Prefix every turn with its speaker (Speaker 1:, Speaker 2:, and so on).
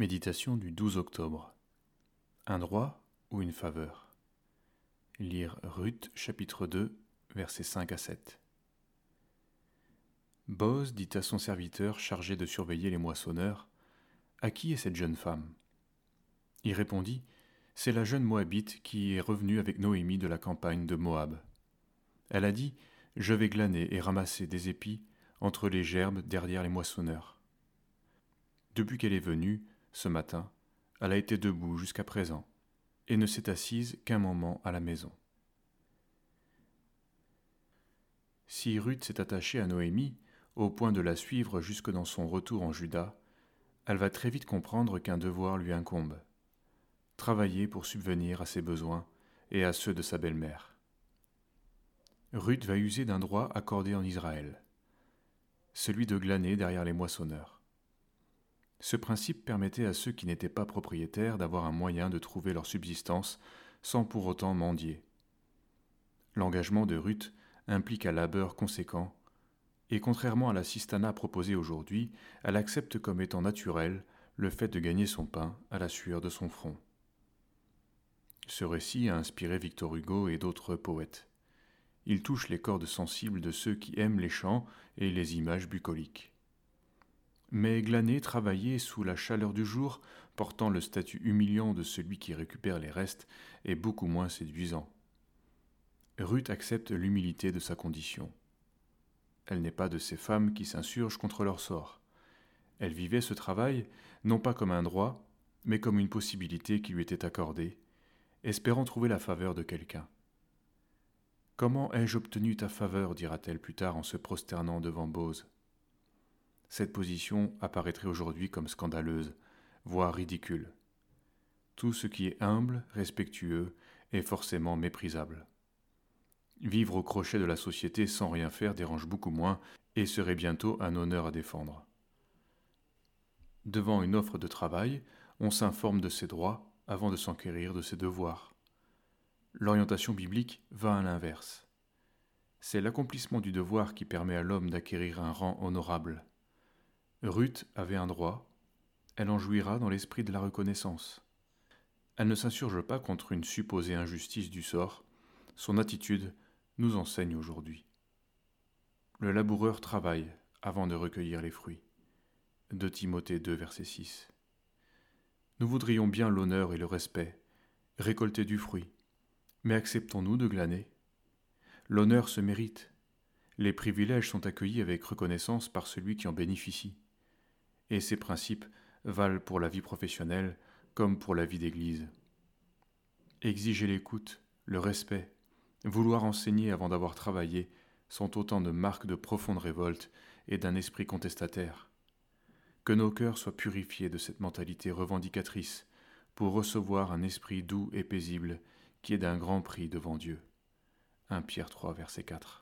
Speaker 1: Méditation du 12 octobre. Un droit ou une faveur? Lire Ruth chapitre 2 versets 5 à 7. Boz dit à son serviteur chargé de surveiller les moissonneurs À qui est cette jeune femme? Il répondit C'est la jeune Moabite qui est revenue avec Noémie de la campagne de Moab. Elle a dit Je vais glaner et ramasser des épis entre les gerbes derrière les moissonneurs. Depuis qu'elle est venue, ce matin, elle a été debout jusqu'à présent, et ne s'est assise qu'un moment à la maison. Si Ruth s'est attachée à Noémie, au point de la suivre jusque dans son retour en Juda, elle va très vite comprendre qu'un devoir lui incombe travailler pour subvenir à ses besoins et à ceux de sa belle-mère. Ruth va user d'un droit accordé en Israël, celui de glaner derrière les moissonneurs. Ce principe permettait à ceux qui n'étaient pas propriétaires d'avoir un moyen de trouver leur subsistance sans pour autant mendier. L'engagement de Ruth implique un labeur conséquent, et contrairement à la sistana proposée aujourd'hui, elle accepte comme étant naturel le fait de gagner son pain à la sueur de son front. Ce récit a inspiré Victor Hugo et d'autres poètes. Il touche les cordes sensibles de ceux qui aiment les chants et les images bucoliques. Mais glaner, travailler sous la chaleur du jour, portant le statut humiliant de celui qui récupère les restes, est beaucoup moins séduisant. Ruth accepte l'humilité de sa condition. Elle n'est pas de ces femmes qui s'insurgent contre leur sort. Elle vivait ce travail non pas comme un droit, mais comme une possibilité qui lui était accordée, espérant trouver la faveur de quelqu'un. Comment ai-je obtenu ta faveur? dira-t-elle plus tard en se prosternant devant Bose cette position apparaîtrait aujourd'hui comme scandaleuse, voire ridicule. Tout ce qui est humble, respectueux, est forcément méprisable. Vivre au crochet de la société sans rien faire dérange beaucoup moins et serait bientôt un honneur à défendre. Devant une offre de travail, on s'informe de ses droits avant de s'enquérir de ses devoirs. L'orientation biblique va à l'inverse. C'est l'accomplissement du devoir qui permet à l'homme d'acquérir un rang honorable. Ruth avait un droit, elle en jouira dans l'esprit de la reconnaissance. Elle ne s'insurge pas contre une supposée injustice du sort, son attitude nous enseigne aujourd'hui. Le laboureur travaille avant de recueillir les fruits. De Timothée 2, verset 6. Nous voudrions bien l'honneur et le respect, récolter du fruit, mais acceptons-nous de glaner? L'honneur se mérite. Les privilèges sont accueillis avec reconnaissance par celui qui en bénéficie et ces principes valent pour la vie professionnelle comme pour la vie d'Église. Exiger l'écoute, le respect, vouloir enseigner avant d'avoir travaillé sont autant de marques de profonde révolte et d'un esprit contestataire. Que nos cœurs soient purifiés de cette mentalité revendicatrice pour recevoir un esprit doux et paisible qui est d'un grand prix devant Dieu. 1 Pierre 3, verset 4.